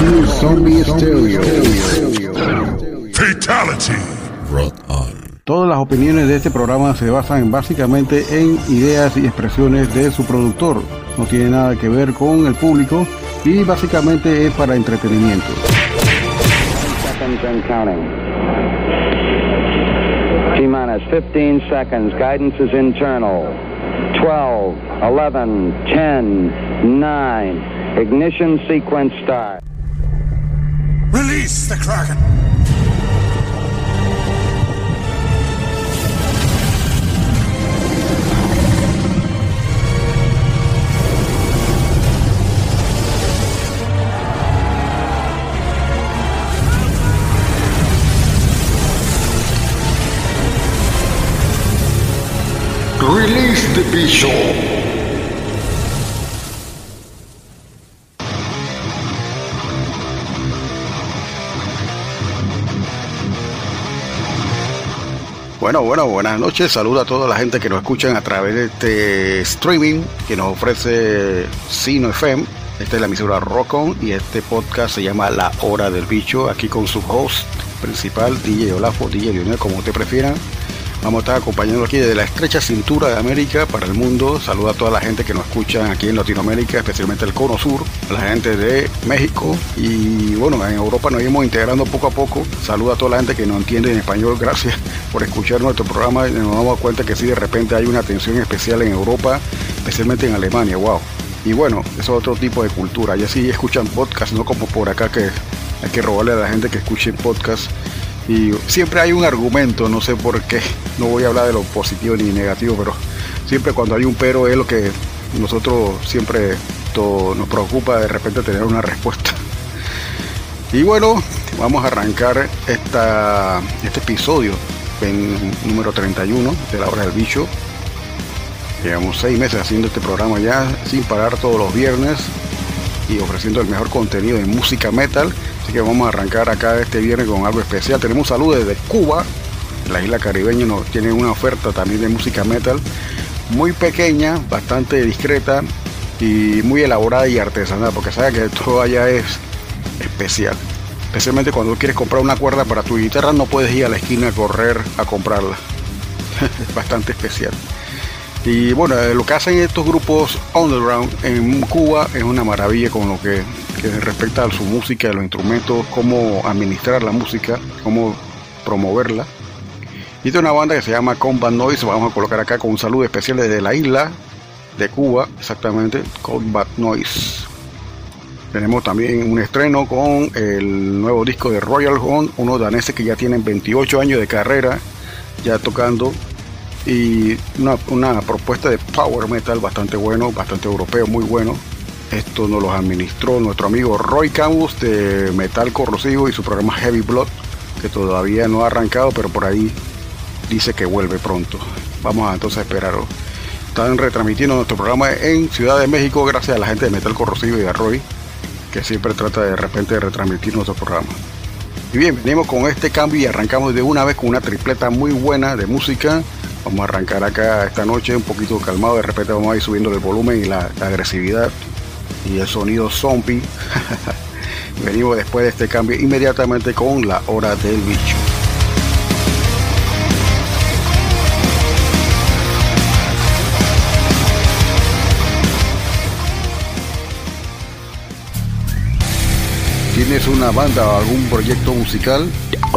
Pure Zombie Stereo. Fatality. Rock on. Todas las opiniones de este programa se basan básicamente en ideas y expresiones de su productor. No tiene nada que ver con el público y básicamente es para entretenimiento. seconds and counting. T minus 15 seconds. Guidance is internal. 12, 11, 10, 9. Ignition sequence start. Release the Kraken. Release the Bishop. Bueno, bueno, buenas noches. Saludo a toda la gente que nos escuchan a través de este streaming que nos ofrece Sino FM. Esta es la emisora Rock On y este podcast se llama La Hora del Bicho. Aquí con su host principal, DJ Olafo, DJ Lionel, como usted prefiera. Vamos a estar acompañando aquí desde la estrecha cintura de América para el mundo. Saludo a toda la gente que nos escucha aquí en Latinoamérica, especialmente el Cono Sur, a la gente de México y bueno, en Europa nos iremos integrando poco a poco. Saludo a toda la gente que nos entiende en español. Gracias por escuchar nuestro programa. y Nos damos cuenta que sí, de repente hay una atención especial en Europa, especialmente en Alemania. Wow. Y bueno, eso es otro tipo de cultura. Ya sí escuchan podcast, no como por acá que hay que robarle a la gente que escuche podcast. Y siempre hay un argumento, no sé por qué. No voy a hablar de lo positivo ni negativo, pero siempre cuando hay un pero es lo que nosotros siempre to- nos preocupa de repente tener una respuesta. Y bueno, vamos a arrancar esta, este episodio en número 31 de la hora del bicho. Llevamos seis meses haciendo este programa ya sin parar todos los viernes y ofreciendo el mejor contenido de música metal. Que vamos a arrancar acá este viernes con algo especial. Tenemos saludos desde Cuba. La isla caribeña nos tiene una oferta también de música metal muy pequeña, bastante discreta y muy elaborada y artesanal, porque sabe que todo allá es especial. Especialmente cuando quieres comprar una cuerda para tu guitarra, no puedes ir a la esquina a correr a comprarla. es bastante especial. Y bueno, lo que hacen estos grupos underground en Cuba es una maravilla con lo que, que respecta a su música, a los instrumentos, cómo administrar la música, cómo promoverla. Y es una banda que se llama Combat Noise, vamos a colocar acá con un saludo especial desde la isla de Cuba, exactamente, Combat Noise. Tenemos también un estreno con el nuevo disco de Royal Horn, unos daneses que ya tienen 28 años de carrera, ya tocando y una, una propuesta de power metal bastante bueno, bastante europeo, muy bueno. Esto nos los administró nuestro amigo Roy Camus de Metal Corrosivo y su programa Heavy Blood, que todavía no ha arrancado, pero por ahí dice que vuelve pronto. Vamos a entonces a esperarlo. Están retransmitiendo nuestro programa en Ciudad de México gracias a la gente de Metal Corrosivo y de Roy, que siempre trata de repente de retransmitir nuestro programa. Y bien, venimos con este cambio y arrancamos de una vez con una tripleta muy buena de música. Vamos a arrancar acá esta noche un poquito calmado, de repente vamos a ir subiendo el volumen y la agresividad y el sonido zombie. Venimos después de este cambio inmediatamente con la hora del bicho. ¿Tienes una banda o algún proyecto musical?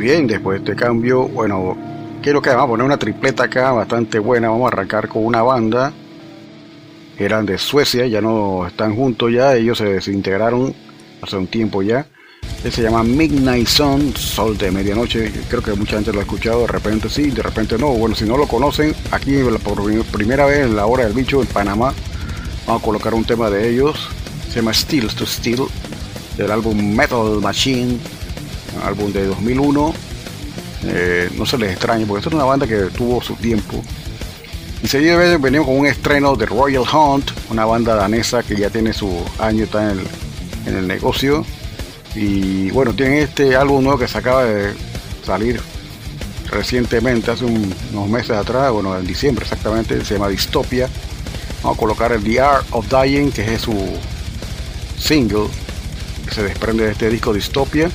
Bien, después de este cambio, bueno, quiero que vamos a poner una tripleta acá bastante buena. Vamos a arrancar con una banda. Eran de Suecia, ya no están juntos ya. Ellos se desintegraron hace un tiempo ya. Este se llama Midnight Sun, Sol de Medianoche. Creo que mucha gente lo ha escuchado. De repente sí, de repente no. Bueno, si no lo conocen, aquí por primera vez en la hora del bicho en Panamá, vamos a colocar un tema de ellos. Se llama Steel to Steel, del álbum Metal Machine álbum de 2001. Eh, no se les extrañe, porque esta es una banda que tuvo su tiempo. Y seguido venimos con un estreno de Royal Hunt, una banda danesa que ya tiene su año está en el, en el negocio. Y bueno, tienen este álbum nuevo que se acaba de salir recientemente, hace un- unos meses atrás, bueno, en diciembre exactamente, se llama Dystopia. Vamos a colocar el The Art of Dying, que es su single que se desprende de este disco Dystopia.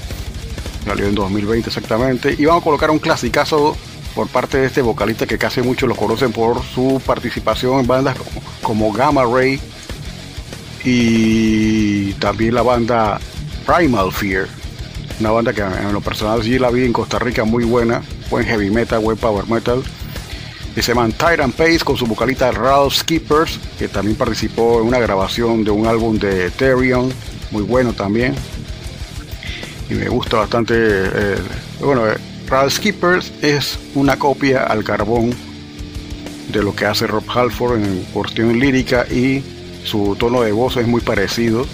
Salió en 2020 exactamente. Y vamos a colocar un clasicazo por parte de este vocalista que casi muchos lo conocen por su participación en bandas como, Gamma Ray y también la banda Primal Fear. Una banda que en lo personal sí la vi en Costa Rica muy buena, buen heavy metal, buen power metal. Y se llama Tyrant Pace con su vocalista Ralph Skippers, que también participó en una grabación de un álbum de Therion, muy bueno también y me gusta bastante. eh, bueno, eh, Ralph Skippers es una copia al carbón de lo que hace Rob Halford en cuestión lírica y su tono de voz es muy parecido.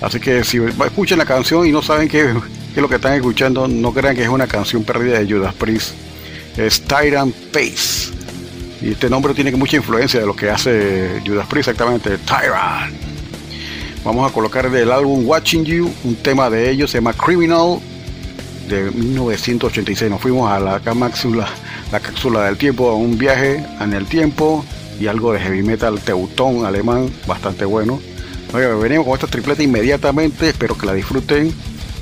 Así que si escuchan la canción y no saben qué, qué es lo que están escuchando, no crean que es una canción perdida de Judas Priest. Es Tyrant Pace. Y este nombre tiene mucha influencia de lo que hace Judas Priest exactamente. Tyrant. Vamos a colocar del álbum Watching You, un tema de ellos, se llama Criminal, de 1986. Nos fuimos a la cápsula, la cápsula del tiempo, a un viaje en el tiempo y algo de heavy metal teutón alemán, bastante bueno. Venimos con esta tripleta inmediatamente, espero que la disfruten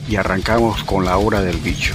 y arrancamos con la hora del bicho.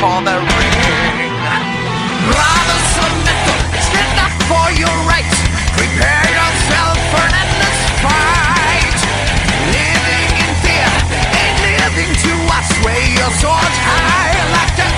for the ring. Of metal, stand up for your rights. Prepare yourself for an endless fight. Living in fear and living to us. Sway your swords high like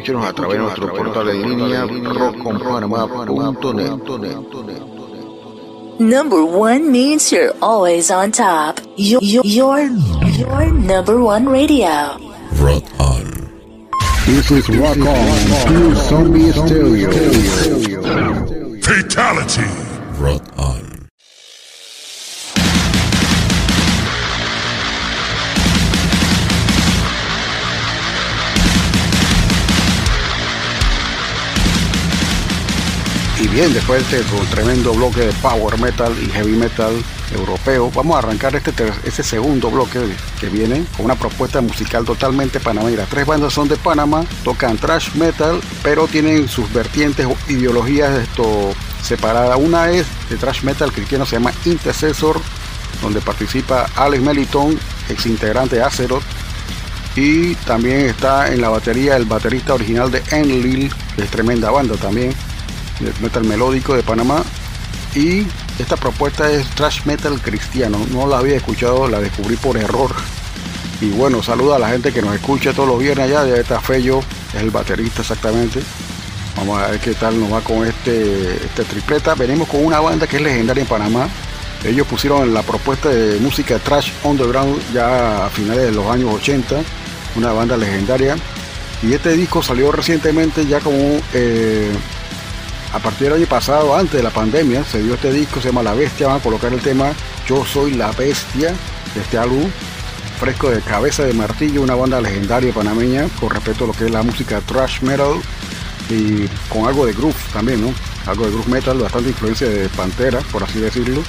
Escúchenos a través de nuestro portal en línea rockconpanamá.net. Number one means you're always on top. You're your, your number one radio. Rock on. This is Rock On, True Zombie Stereo. Bien, después de este tremendo bloque de power metal y heavy metal europeo, vamos a arrancar este, este segundo bloque que viene con una propuesta musical totalmente panameña. Tres bandas son de Panamá, tocan thrash metal, pero tienen sus vertientes o ideologías esto separadas. Una es de thrash metal cristiano, se llama Intercessor, donde participa Alex Meliton, ex integrante de Azeroth, y también está en la batería el baterista original de Enlil, que es tremenda banda también, metal melódico de Panamá. Y esta propuesta es thrash metal cristiano. No la había escuchado, la descubrí por error. Y bueno, saluda a la gente que nos escucha todos los viernes allá. Ya está Fello, es el baterista exactamente. Vamos a ver qué tal nos va con este, este tripleta. Venimos con una banda que es legendaria en Panamá. Ellos pusieron la propuesta de música trash underground ya a finales de los años 80. Una banda legendaria. Y este disco salió recientemente ya como eh, a partir del año pasado, antes de la pandemia, se dio este disco, se llama La Bestia. Van a colocar el tema Yo Soy la Bestia de este álbum. Fresco de Cabeza de Martillo, una banda legendaria panameña con respecto a lo que es la música thrash metal y con algo de groove también, ¿no? Algo de groove metal, bastante influencia de Pantera, por así decirlo.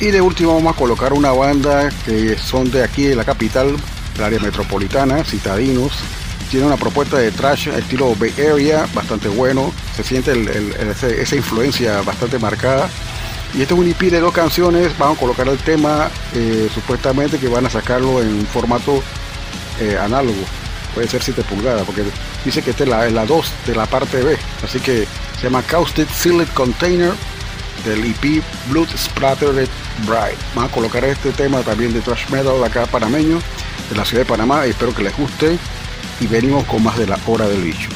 Y de último vamos a colocar una banda que son de aquí, de la capital, del área metropolitana, Citadinos. Tiene una propuesta de trash estilo Bay Area, bastante bueno. Se siente esa influencia bastante marcada. Y este es un EP de dos canciones. Vamos a colocar el tema eh, supuestamente que van a sacarlo en formato eh, análogo. Puede ser 7 pulgadas, porque dice que esta es la, es la 2 de la parte B. Así que se llama Caustic Sealed Container del EP Blood Splattered Bride. Vamos a colocar este tema también de thrash metal de acá panameño, de la ciudad de Panamá. Espero que les guste. Y venimos con más de la hora del bicho.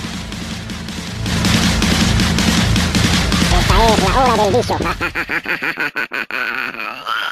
Thank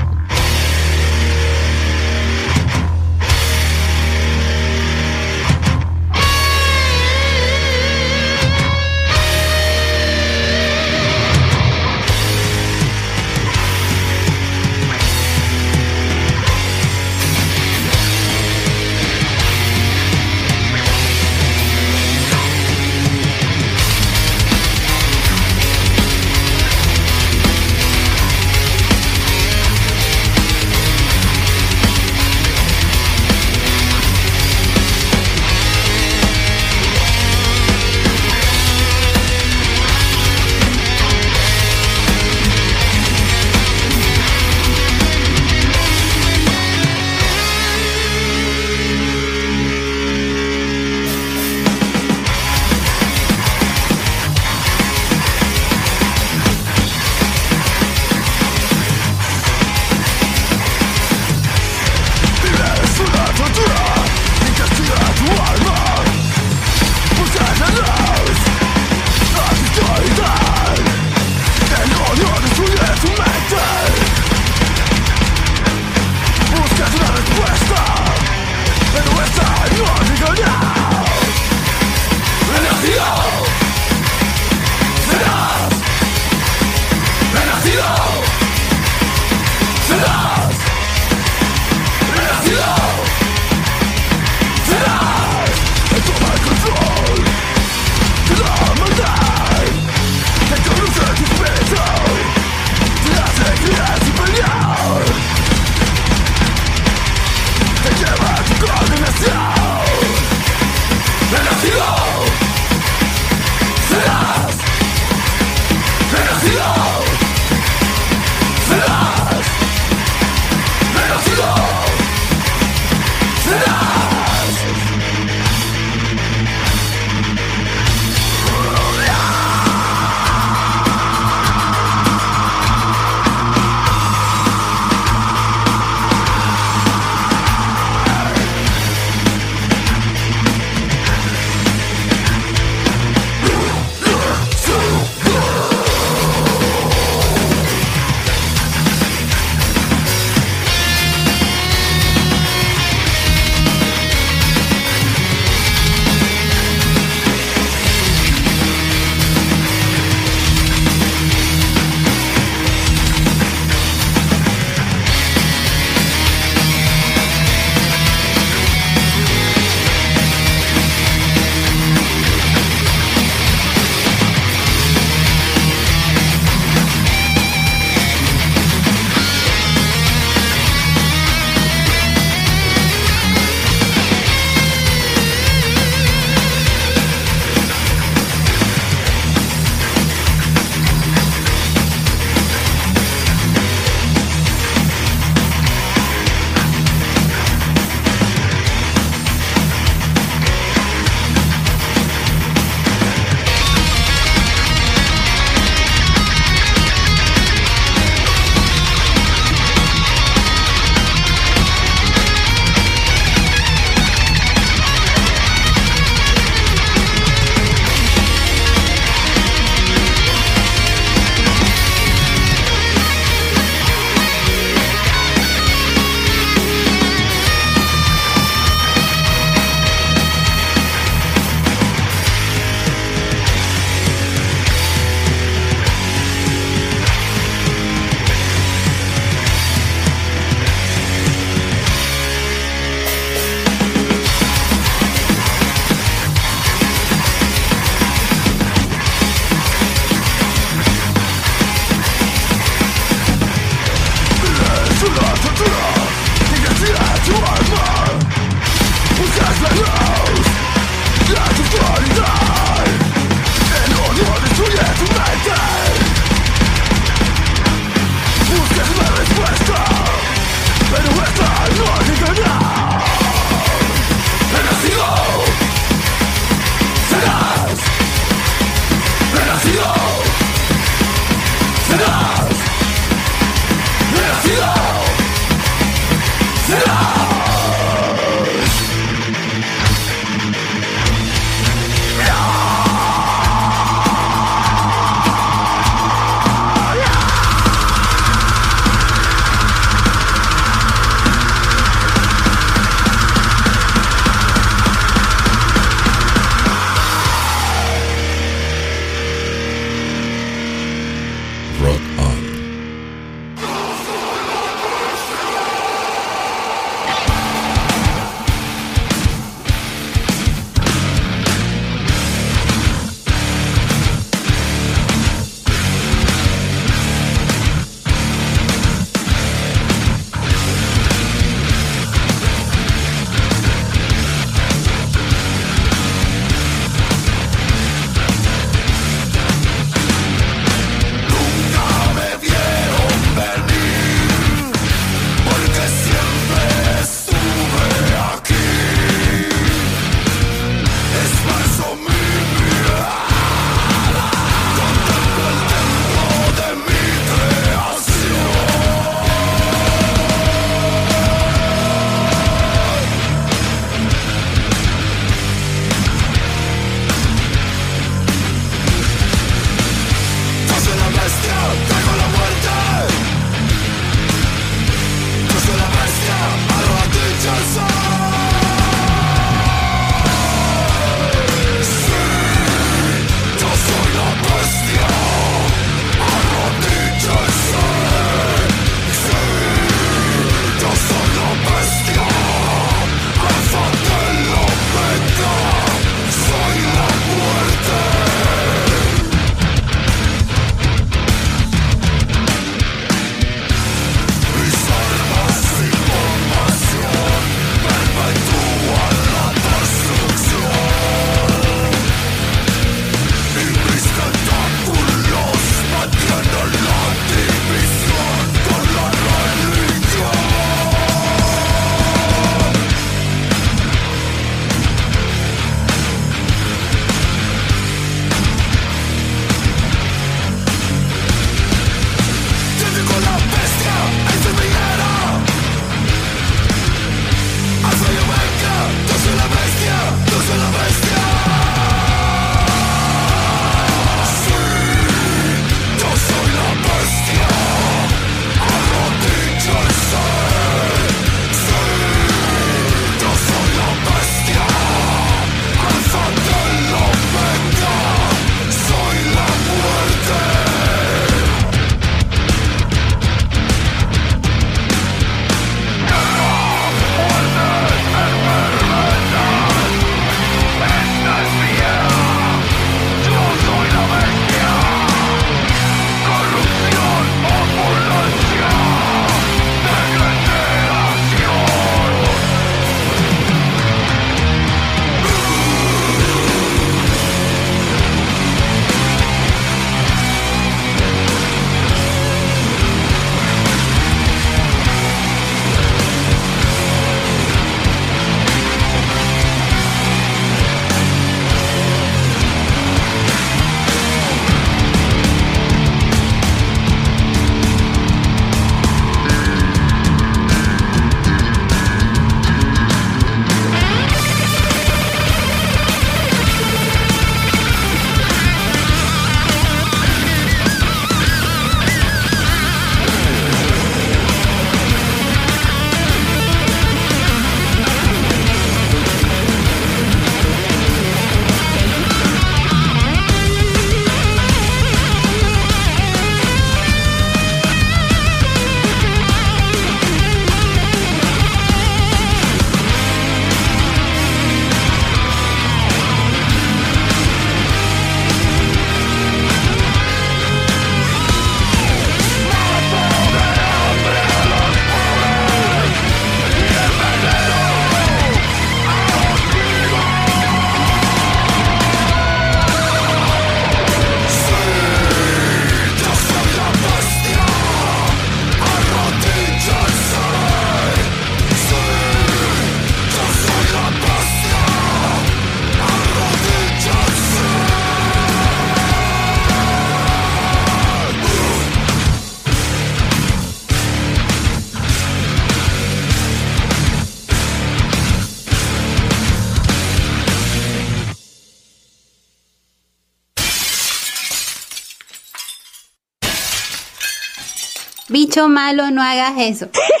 Bicho malo, no hagas eso.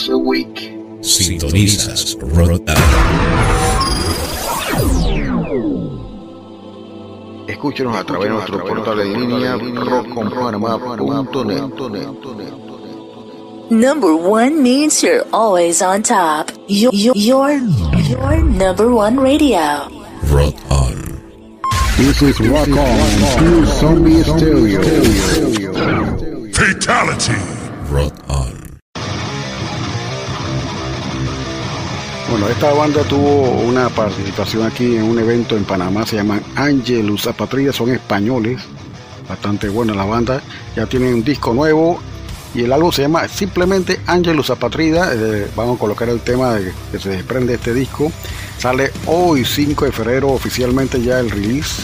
days a week. Sintonizas Rod On. Escúchenos a través de nuestro portal en línea rockconpanamá.net. Number one means you're always on top. You're, you're, your, your number one radio. Rod On. This is Rock On, Pure Zombie Stereo. Fatality! Rod Bueno, esta banda tuvo una participación aquí en un evento en Panamá, se llaman Angelus Apatrida, son españoles, bastante buena la banda, ya tienen un disco nuevo y el álbum se llama simplemente Angelus Apatrida, eh, vamos a colocar el tema de, que se desprende de este disco, sale hoy 5 de febrero oficialmente ya el release,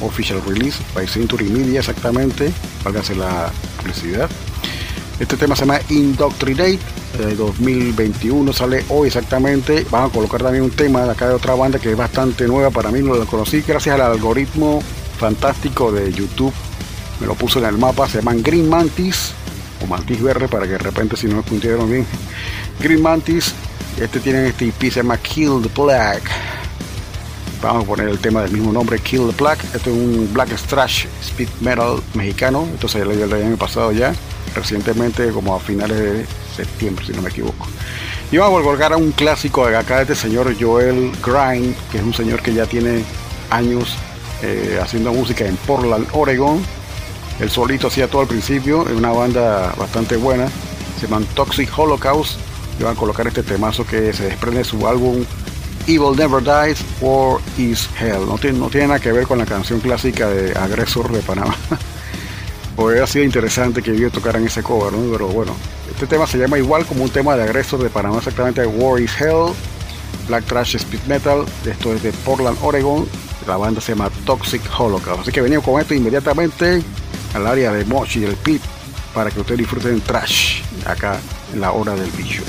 official release, by Century Media exactamente, válgase la publicidad. Este tema se llama Indoctrinate eh, 2021, sale hoy exactamente. Van a colocar también un tema de acá de otra banda que es bastante nueva para mí, no la conocí gracias al algoritmo fantástico de YouTube. Me lo puso en el mapa, se llaman Green Mantis o Mantis Verde para que de repente si no me escucharon bien. Green Mantis, este tiene este EP, se llama Kill the Black. Vamos a poner el tema del mismo nombre, Kill the Black. Este es un black thrash speed metal mexicano. Entonces el año pasado ya, recientemente como a finales de septiembre, si no me equivoco. Y vamos a volver a un clásico de acá este señor Joel Grind, que es un señor que ya tiene años eh, haciendo música en Portland, Oregon. El solito hacía todo al principio, es una banda bastante buena. Se llama Toxic Holocaust. Y van a colocar este temazo que se desprende de su álbum Evil Never Dies, War is Hell. No tiene, no tiene nada que ver con la canción clásica de Agresor de Panamá. Ha sido interesante que ellos tocaran ese cover, ¿no? Pero bueno, este tema se llama igual como un tema de Agresor de Panamá, exactamente War is Hell, Black Trash Speed Metal. Esto es de Portland, Oregon. La banda se llama Toxic Holocaust. Así que venimos con esto inmediatamente al área de Mochi y el Pit para que ustedes disfruten trash acá en la hora del bicho.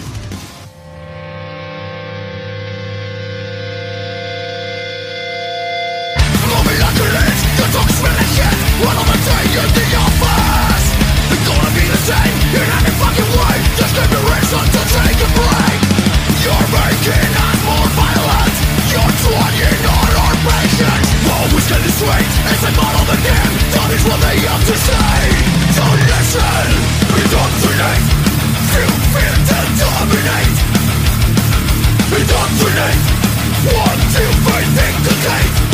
You're not your fucking way Just give me reason to take a break. You're making us more violent. You're trying our patience Always getting straight It's a model that him That is what they have to say. Don't listen. Indoctrinate You fear to dominate. Indoctrinate What you may think to take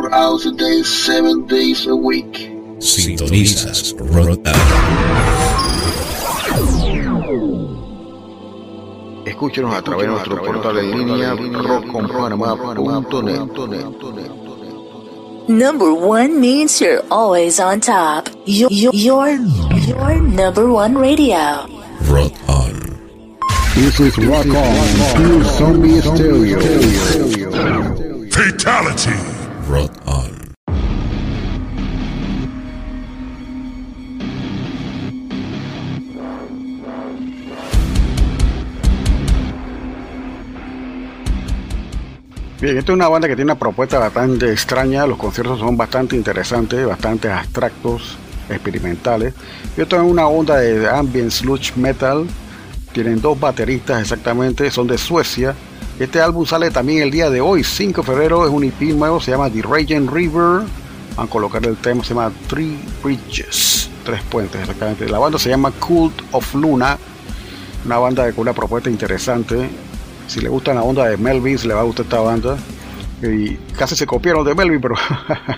44 hours a day, 7 days a week. Sintonizas Rhode Escúchenos a través de nuestro portal en línea rockconpanamá.net. Number one means you're always on top. Your, your, your number one radio. Rock On. This is Rock On, Pure Zombie Stereo. Fatality. Bien, esta es una banda que tiene una propuesta bastante extraña, los conciertos son bastante interesantes, bastante abstractos, experimentales. Esto es una onda de ambient sludge metal, tienen dos bateristas exactamente, son de Suecia. Este álbum sale también el día de hoy, 5 de febrero, es un EP nuevo, se llama The Raging River. Van a colocar el tema, se llama Three Bridges, tres puentes exactamente. La banda se llama Cult of Luna, una banda con una propuesta interesante, si le gusta la onda de Melvin, le va a gustar esta banda. Y casi se copiaron de Melvin, pero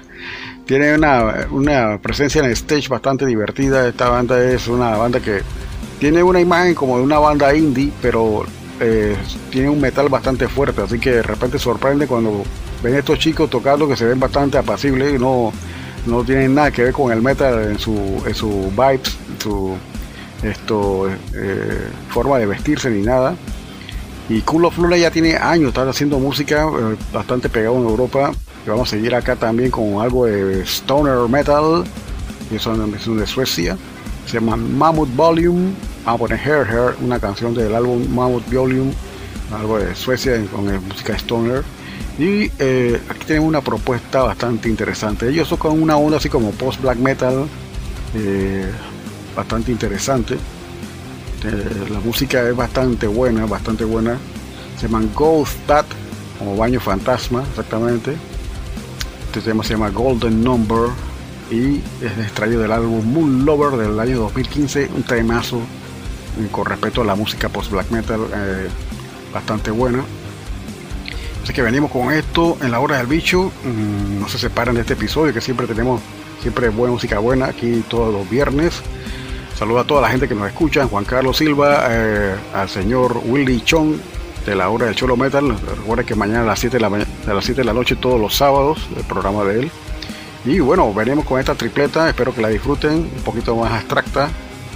tiene una, una, presencia en el stage bastante divertida. Esta banda es una banda que tiene una imagen como de una banda indie, pero eh, tiene un metal bastante fuerte. Así que de repente sorprende cuando ven estos chicos tocando que se ven bastante apacibles y no, no tienen nada que ver con el metal en su, en su vibes, en su esto, eh, forma de vestirse ni nada. Y Cool of ya tiene años, está haciendo música eh, bastante pegado en Europa. Y vamos a seguir acá también con algo de Stoner Metal, que son de Suecia. Se llama Mammoth Volume. Vamos a poner Hair Hair, una canción del álbum Mammoth Volume, algo de Suecia con música Stoner. Y eh, aquí tenemos una propuesta bastante interesante. Ellos tocan una onda así como post black metal, eh, bastante interesante. Eh, la música es bastante buena, bastante buena. Se llaman Ghost Bat, como baño fantasma, exactamente. Este tema se llama Golden Number y es extraído del álbum Moon Lover del año 2015, un temazo con respecto a la música post black metal, eh, bastante buena. Así que venimos con esto en la hora del bicho. Mm, no se separen de este episodio que siempre tenemos siempre buena música buena aquí todos los viernes. Saludo a toda la gente que nos escucha, Juan Carlos Silva, eh, al señor Willy Chong de la hora del Cholo Metal. Recuerden que mañana a las 7 de la, a las 7 de la noche, todos los sábados, el programa de él. Y bueno, venimos con esta tripleta, espero que la disfruten, un poquito más abstracta,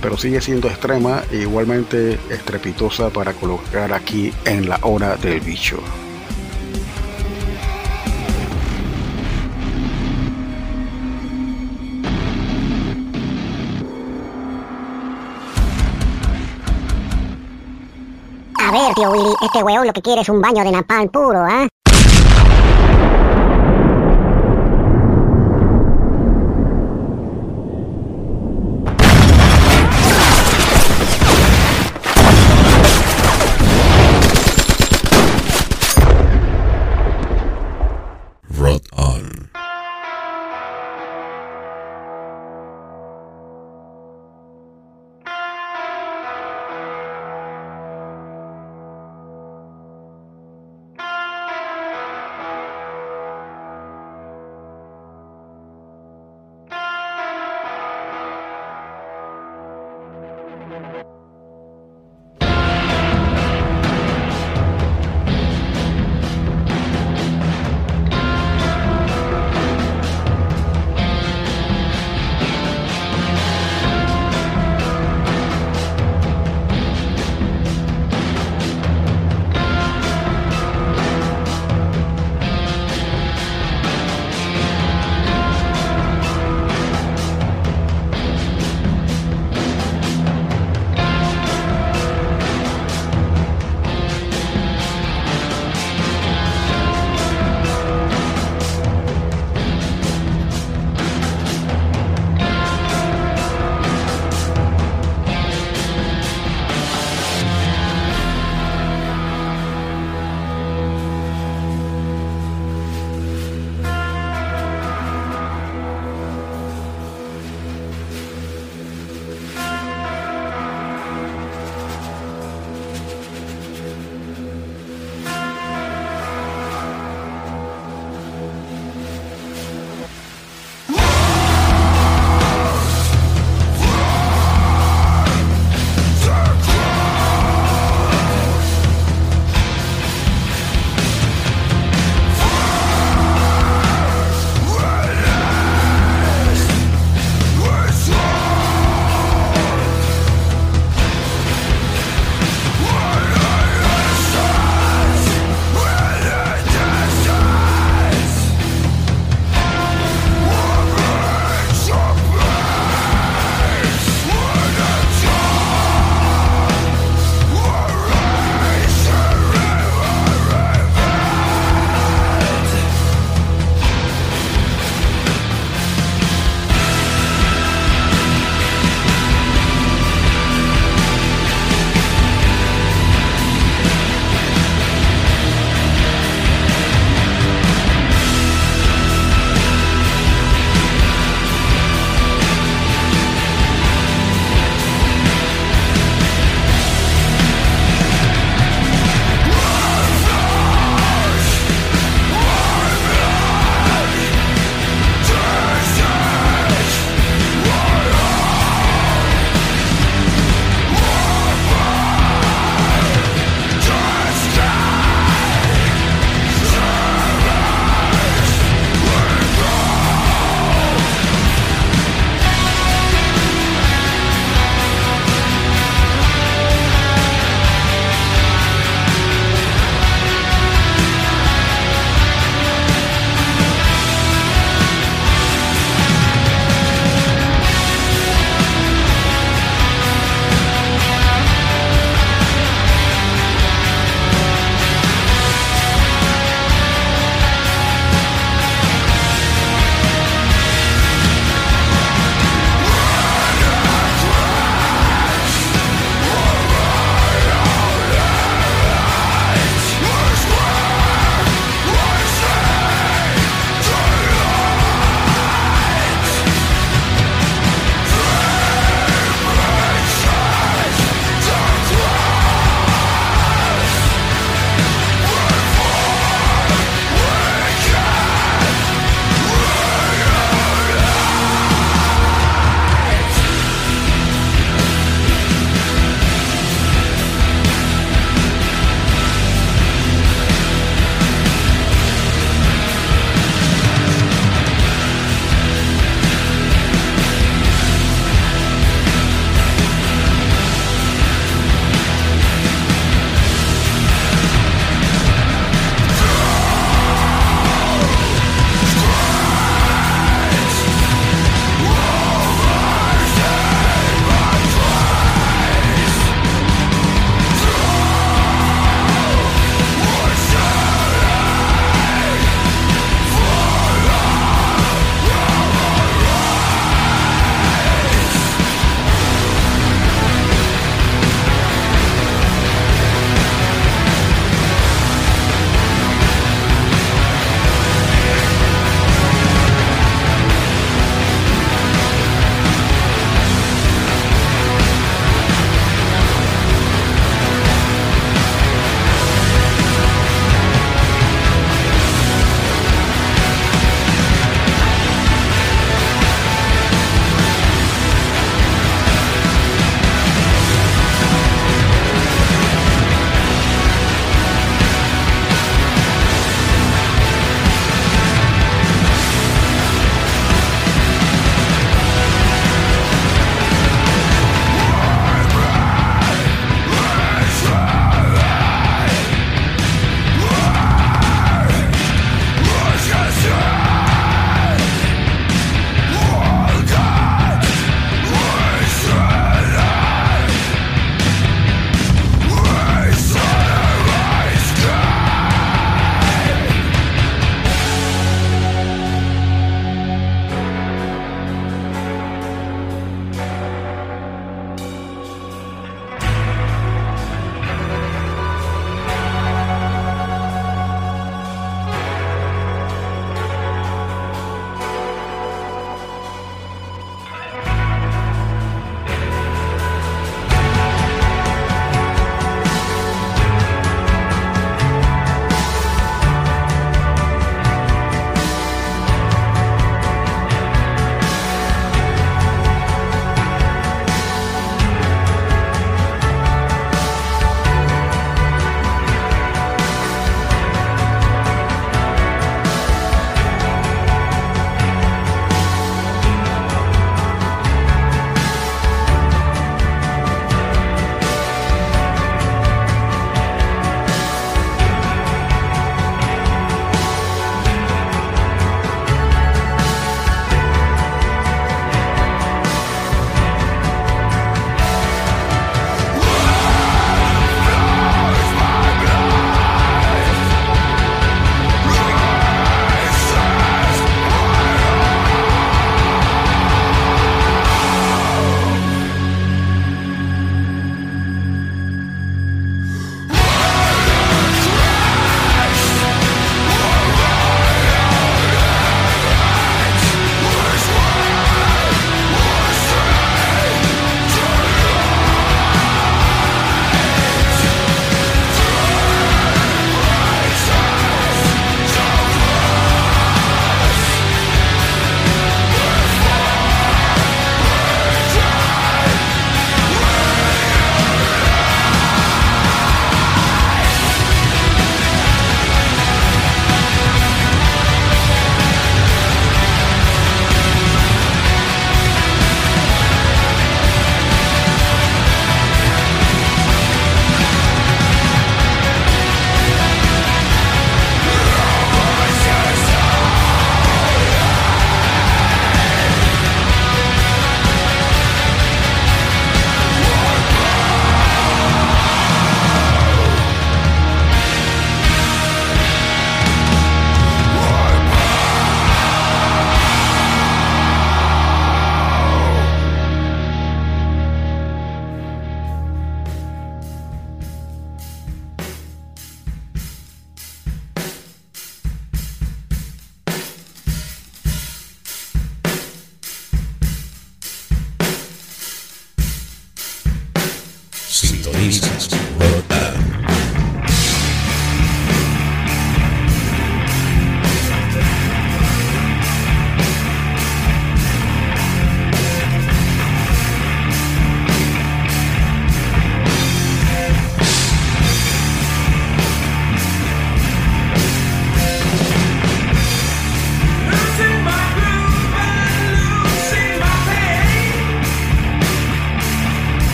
pero sigue siendo extrema e igualmente estrepitosa para colocar aquí en la hora del bicho. A ver, tío Willy, este weón lo que quiere es un baño de napalm puro, ¿ah? Rock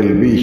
el bicho.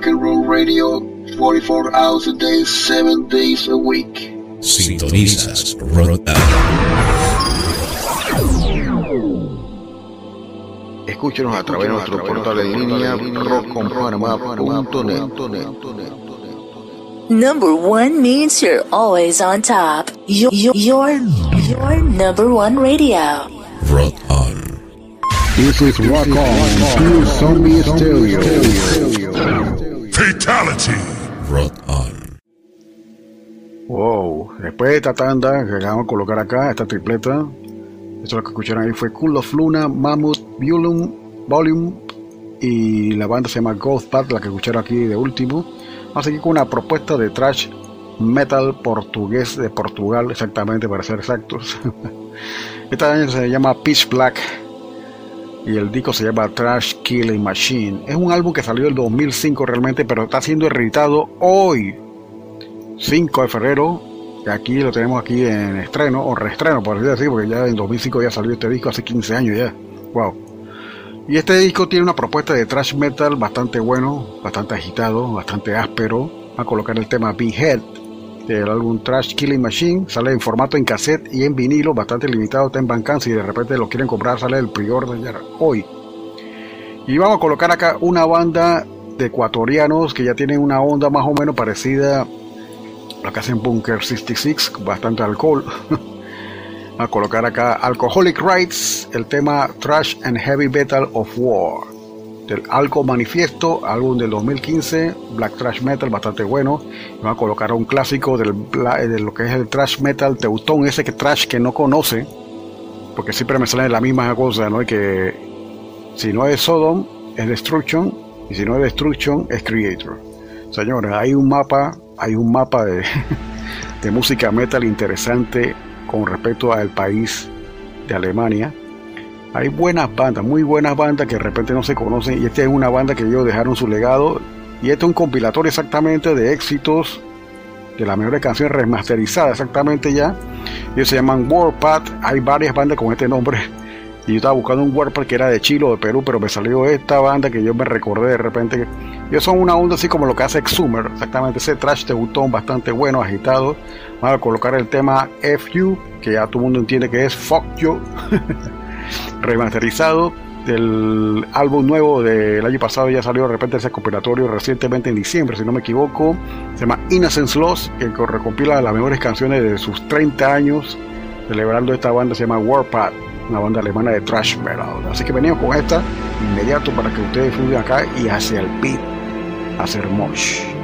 Rock and roll radio 44 hours a day, 7 days a week. Sintonizas Rotan. Escúchenos a través de nuestro portal en línea rockconpanamá.net. Number one means you're always on top. Your, your, your, your number one radio. Rot on. This is Rock On, Pure Zombie Stereo. Fatality. Rot on. Wow, después de esta tanda que acabamos de colocar acá, esta tripleta, esto lo que escucharon ahí fue Cool of Luna, Mammoth, Volume, Volume y la banda se llama Ghost Path, la que escucharon aquí de último. Vamos a seguir con una propuesta de trash metal portugués de Portugal, exactamente para ser exactos. Esta banda se llama Pitch Black y el disco se llama Trash Killing Machine. Es un álbum que salió en 2005 realmente, pero está siendo reeditado hoy, 5 de febrero. Aquí lo tenemos aquí en estreno, o reestreno, por así porque ya en 2005 ya salió este disco, hace 15 años ya. Wow. Y este disco tiene una propuesta de thrash metal bastante bueno, bastante agitado, bastante áspero. Va a colocar el tema Behead del álbum Trash Killing Machine. Sale en formato en cassette y en vinilo, bastante limitado, está en Bandcamp. Si de repente lo quieren comprar, sale el pre-order hoy. Y vamos a colocar acá una banda de ecuatorianos que ya tienen una onda más o menos parecida a lo que hacen Bunker 66, con bastante alcohol. a colocar acá Alcoholic Rights, el tema Trash and Heavy Metal of War. Del Alco Manifiesto, álbum del 2015, Black Trash Metal, bastante bueno. Y va a colocar un clásico del, bla- de lo que es el Trash Metal Teutón, ese que Trash que no conoce, porque siempre me sale la misma cosa, ¿no? Que si no es Sodom, es Destruction, y si no es Destruction, es Creator. Señores, hay un mapa, hay un mapa de, de música metal interesante con respecto al país de Alemania. Hay buenas bandas, muy buenas bandas que de repente no se conocen y esta es una banda que ellos dejaron su legado y este es un compilatorio exactamente de éxitos de las mejores canciones remasterizadas exactamente ya. Ellos se llaman Warpath, hay varias bandas con este nombre y yo estaba buscando un Warpath que era de Chile o de Perú, pero me salió esta banda que yo me recordé de repente. que Ellos son una onda así como lo que hace Exhumer, exactamente ese trash de botón bastante bueno, agitado. Van a colocar el tema FU, que ya todo el mundo entiende que es Fuck You, remasterizado. Del álbum nuevo del año pasado ya salió de repente ese compilatorio recientemente en diciembre si no me equivoco. Se llama Innocence Lost que recompila las mejores canciones de sus 30 años celebrando esta banda se llama Warpath una banda alemana de thrash metal. Así que venimos con esta inmediato para que ustedes disfruten acá y hacia el beat hacer mosh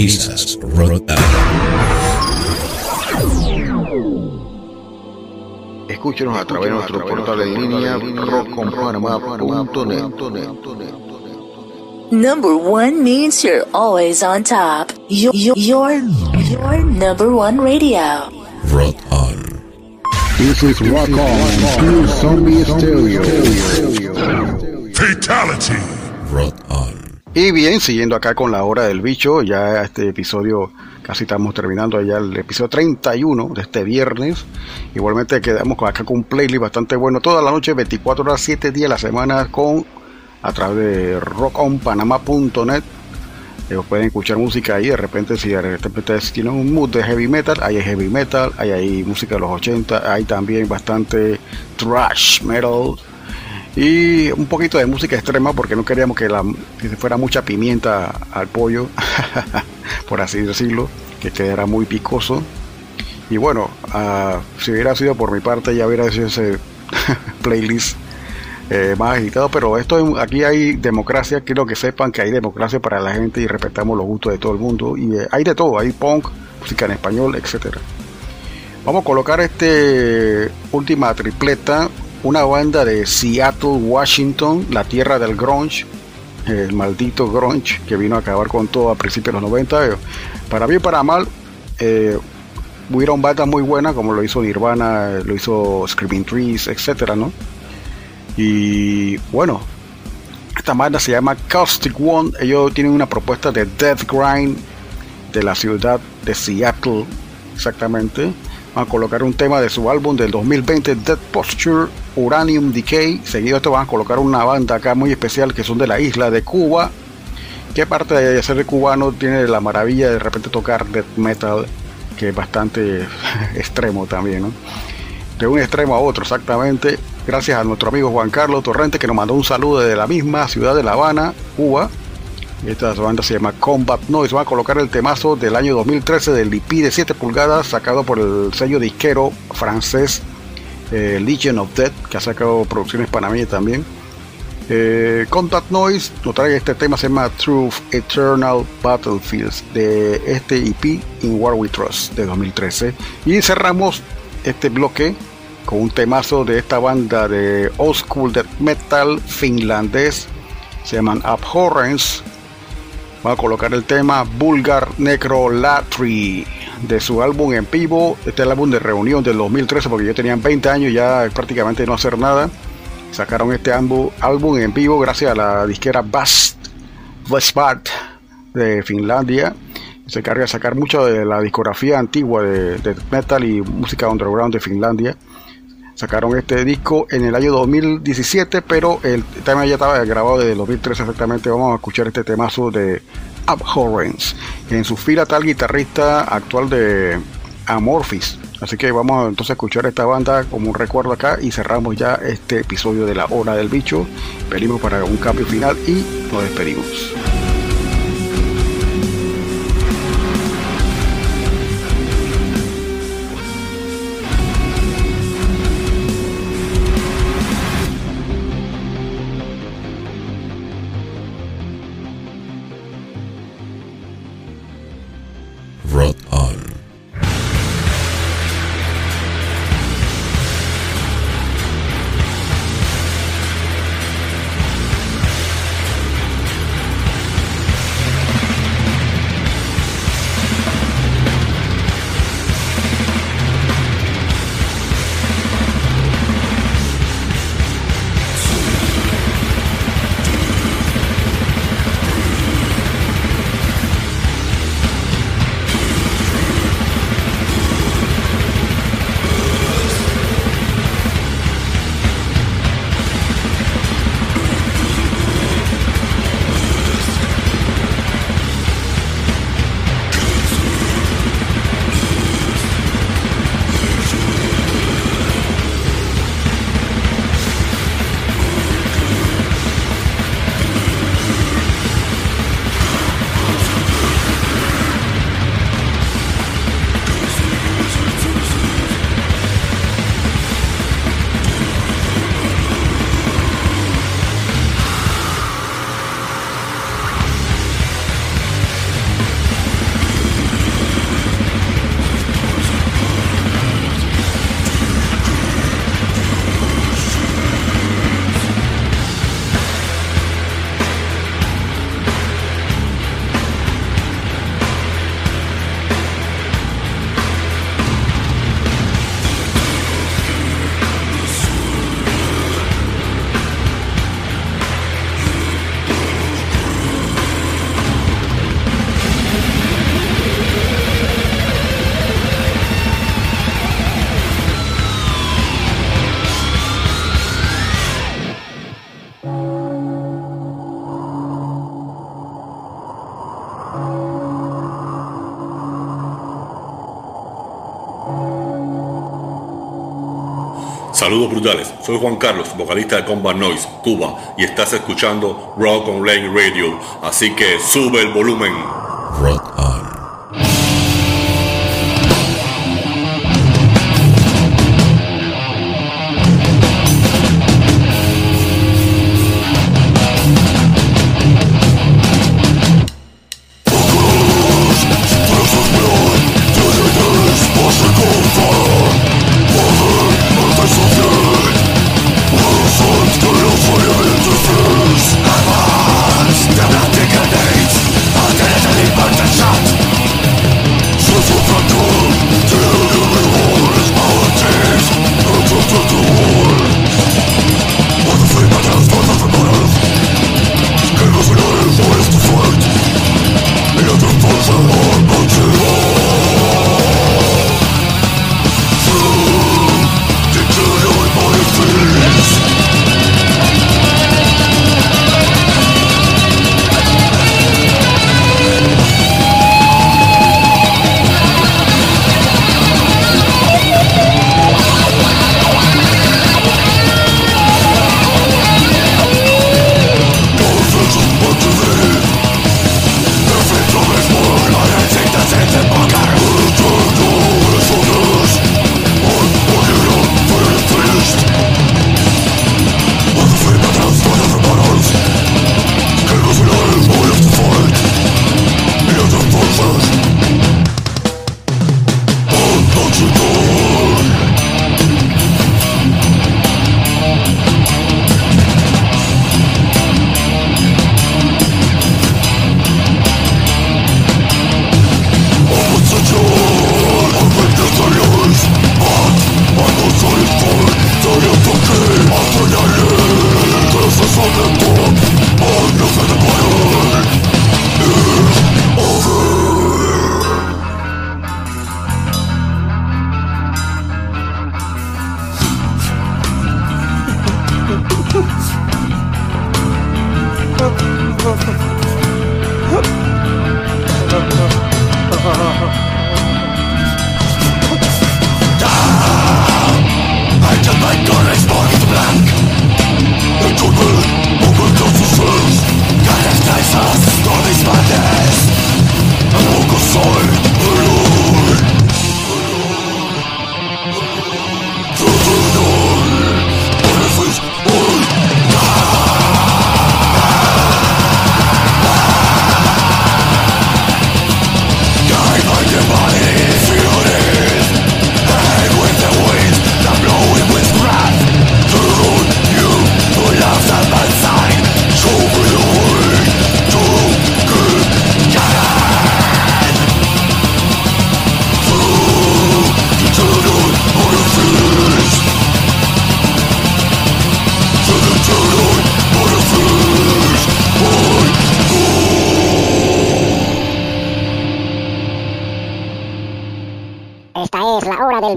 Sintonizas Rock On. Escúchenos a través de nuestro portal en línea rockconpanamá.net. Number one means you're always on top. Your, your, your, your number one radio. Rock On. This is Rock On, Pure Zombie Stereo. Y bien, siguiendo acá con la hora del bicho, ya este episodio casi estamos terminando ya el episodio 31 de este viernes. Igualmente quedamos acá con un playlist bastante bueno toda la noche, 24 horas, 7 días la semana con a través de rockonpanama.net. Eh, pueden escuchar música ahí, de repente si de repente tienen un mood de heavy metal, hay heavy metal, hay ahí música de los 80, hay también bastante thrash metal, y un poquito de música extrema porque no queríamos que, la, fuera mucha pimienta al pollo, por así decirlo, que quedara muy picoso. Y bueno, ah, si hubiera sido por mi parte ya hubiera sido ese playlist eh, más agitado, pero esto es- aquí hay democracia, quiero que sepan que hay democracia para la gente y respetamos los gustos de todo el mundo y eh, hay de todo, hay punk, música en español, etcétera. Vamos a colocar este última tripleta, una banda de Seattle, Washington, la tierra del grunge, el maldito grunge que vino a acabar con todo a principios de los 90. Eh, Para bien y para mal, eh, hubieron bandas muy buenas como lo hizo Nirvana, eh, lo hizo Screaming Trees, etcétera, ¿no? Y bueno, esta banda se llama Caustic One. Ellos tienen una propuesta de Death Grind de la ciudad de Seattle, exactamente. A colocar un tema de su álbum del 2020, Dead Posture, Uranium Decay. Seguido esto van a colocar una banda acá muy especial que son de la isla de Cuba. Que aparte de ser cubano, tiene la maravilla de repente tocar death metal, que es bastante extremo también, de un extremo a otro exactamente, gracias a nuestro amigo Juan Carlos Torrente que nos mandó un saludo desde la misma ciudad de La Habana, Cuba. Esta banda se llama Combat Noise. Van a colocar el temazo del año 2013 del IP de 7 pulgadas, sacado por el sello disquero francés eh, Legion of Death, que ha sacado producciones panameñas también. Eh, Contact Noise nos trae este tema, se llama Truth Eternal Battlefields, de este EP In War We Trust de 2013. Y cerramos este bloque con un temazo de esta banda de old school death metal finlandés, se llaman Abhorrence. Vamos a colocar el tema Vulgar Necrolatry de su álbum en vivo. Este es el álbum de reunión del 2013 porque ya tenían 20 años ya prácticamente no hacer nada. Sacaron este álbum, en vivo gracias a la disquera Bast de Finlandia. Se encarga de sacar mucho de la discografía antigua de metal y música underground de Finlandia. Sacaron este disco en el año 2017, pero el tema ya estaba grabado desde el 2013 exactamente. Vamos a escuchar este temazo de Abhorrence. En su fila está el guitarrista actual de Amorphis. Así que vamos entonces a escuchar esta banda como un recuerdo acá y cerramos ya este episodio de la hora del bicho. Venimos para un cambio final y nos despedimos. Saludos brutales, soy Juan Carlos, vocalista de Combat Noise, Cuba, y estás escuchando Rock on Lane Radio, así que sube el volumen. Rock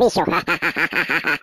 es la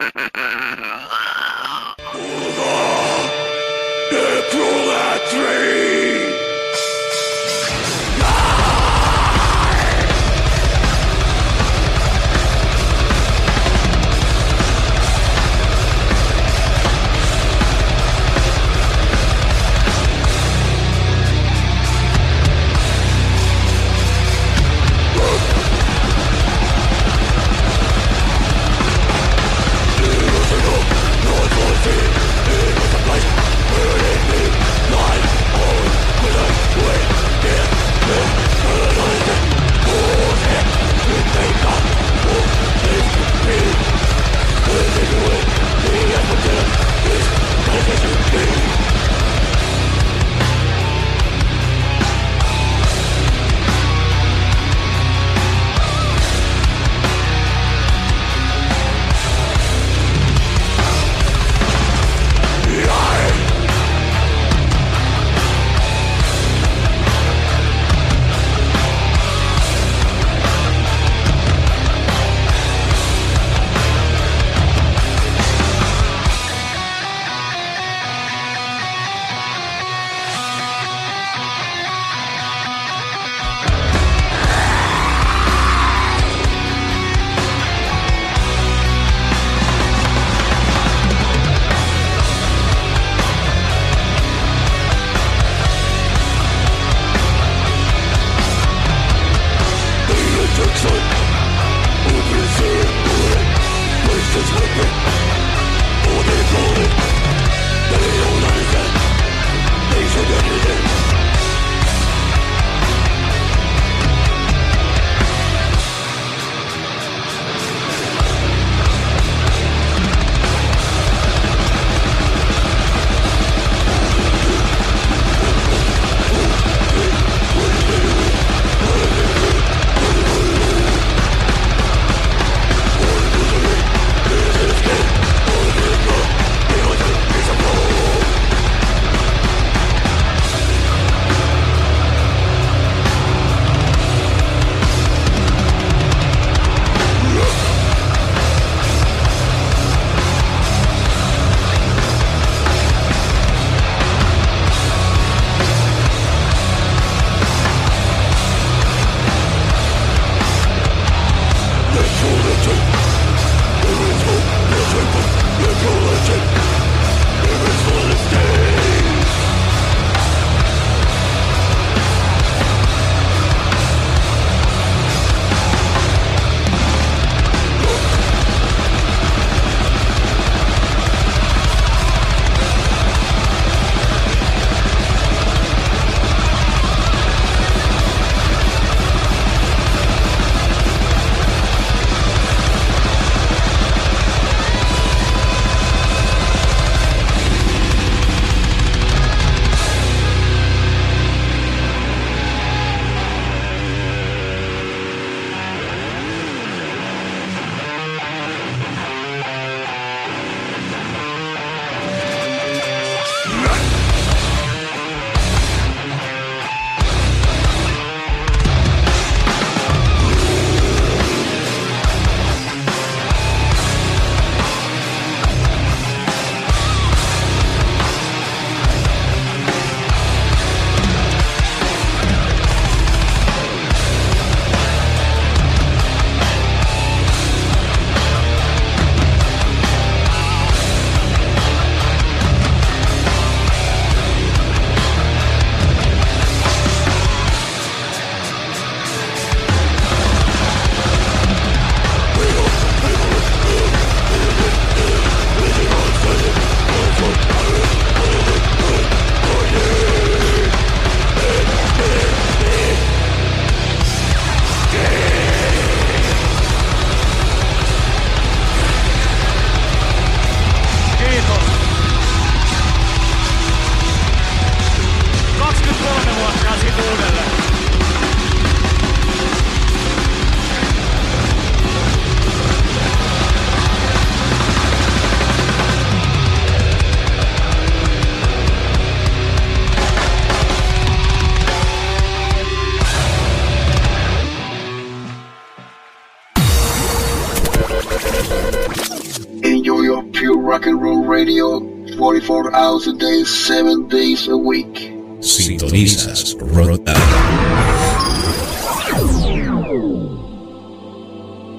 days a week. Sintonizas Rod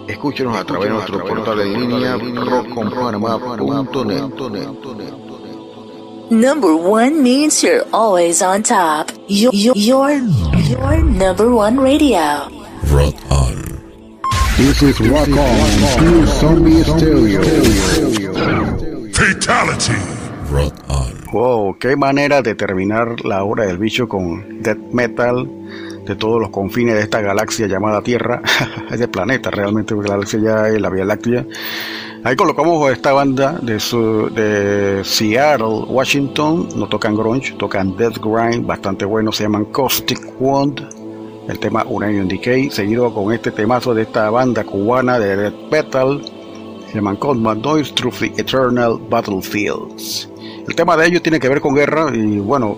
Escúchenos a través de nuestro portal en línea rockconpanamá.net. Number one means you're always on top. Your, your, your, your number one radio. Rod On. This is Rock On, Pure Zombie Stereo. Fatality. Wow, qué manera de terminar la hora del bicho con death metal de todos los confines de esta galaxia llamada Tierra, de planeta realmente, porque la galaxia ya es la Vía Láctea. Ahí colocamos esta banda de, su- de Seattle, Washington, no tocan grunge, tocan death grind, bastante bueno, se llaman Caustic Wound, el tema Uranium Decay, seguido con este temazo de esta banda cubana de death metal, se llaman Noise Through Eternal Battlefields. El tema de ellos tiene que ver con guerra y bueno,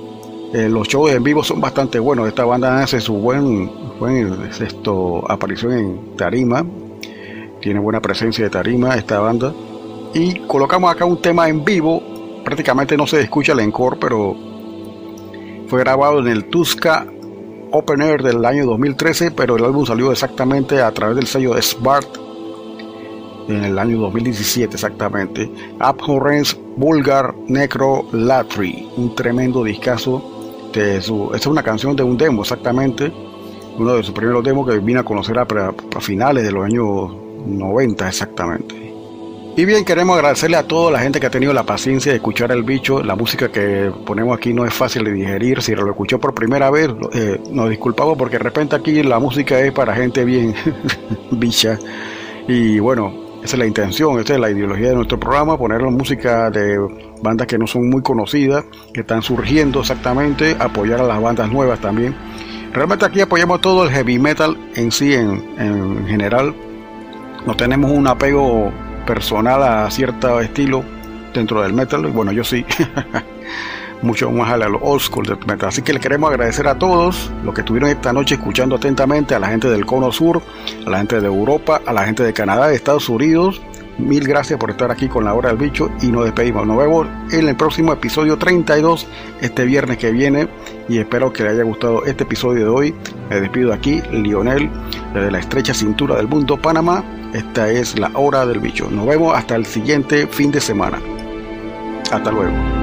eh, los shows en vivo son bastante buenos. Esta banda hace su buen, buen esto, aparición en tarima, tiene buena presencia de tarima esta banda. Y colocamos acá un tema en vivo, prácticamente no se escucha el encore, pero fue grabado en el Tusca Open Air del año 2013, pero el álbum salió exactamente a través del sello Smart en el año 2017 exactamente. Abhorrence Vulgar Necro Latry, un tremendo discazo de su, esta es una canción de un demo exactamente, uno de sus primeros demos que vine a conocer a, finales de los años 90 exactamente. Y bien, queremos agradecerle a toda la gente que ha tenido la paciencia de escuchar el bicho. La música que ponemos aquí no es fácil de digerir. Si lo escuchó por primera vez, eh, nos disculpamos porque de repente aquí la música es para gente bien bicha. Y bueno, esa es la intención, esa es la ideología de nuestro programa, poner la música de bandas que no son muy conocidas, que están surgiendo exactamente, apoyar a las bandas nuevas también. Realmente aquí apoyamos todo el heavy metal en sí, en, en general. No tenemos un apego personal a cierto estilo dentro del metal. Bueno, yo sí. Mucho más a lo old school del metal. Así que le queremos agradecer a todos los que estuvieron esta noche escuchando atentamente, a la gente del Cono Sur, a la gente de Europa, a la gente de Canadá, de Estados Unidos. Mil gracias por estar aquí con la hora del bicho y nos despedimos. Nos vemos en el próximo episodio 32 este viernes que viene y espero que le haya gustado este episodio de hoy. Me despido aquí, Lionel, desde la estrecha cintura del mundo Panamá. Esta es la hora del bicho. Nos vemos hasta el siguiente fin de semana. Hasta luego.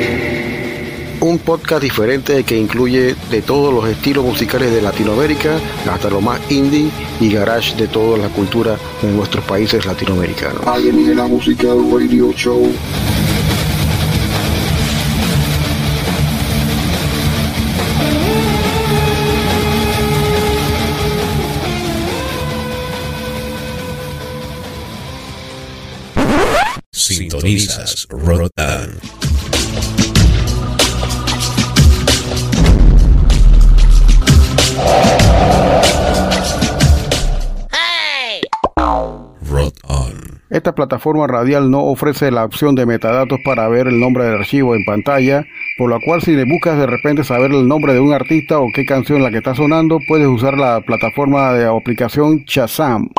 Un podcast diferente que incluye de todos los estilos musicales de Latinoamérica hasta lo más indie y garage de toda la cultura de nuestros países latinoamericanos. Alguien en la música radio show. Sintonizas Rotan. Esta plataforma radial no ofrece la opción de metadatos para ver el nombre del archivo en pantalla, por lo cual si le buscas de repente saber el nombre de un artista o qué canción la que está sonando, puedes usar la plataforma de aplicación Shazam.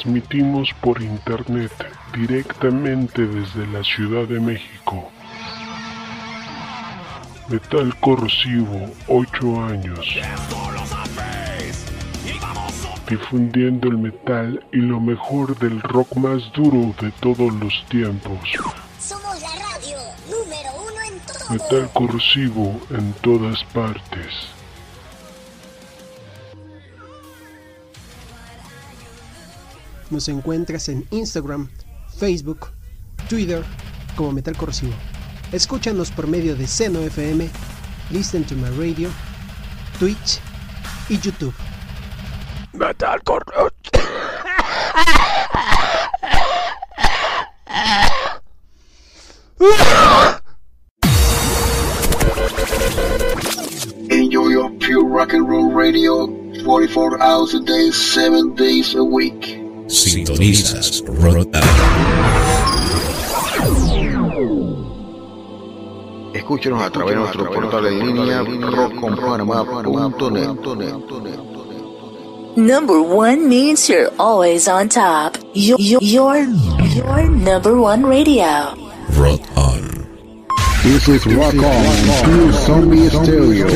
Transmitimos por internet directamente desde la Ciudad de México. Metal corrosivo, 8 años. Difundiendo el metal y lo mejor del rock más duro de todos los tiempos. Somos la radio número uno en todo. Metal corrosivo en todas partes. Nos encuentras en Instagram, Facebook, Twitter como Metal Corrosivo. Escúchanos por medio de Seno FM, Listen to My Radio, Twitch y YouTube. Metal Corrosivo. Enjoy your pure rock and roll radio 44 hours a day, 7 days a week. Sintonizas Rotan. Escúchenos a través de nuestro portal en línea rockconpanamá.net. Number one means you're always on top. Your, your, your number one radio. Rot On. This is Rock On, Pure Zombie Stereo.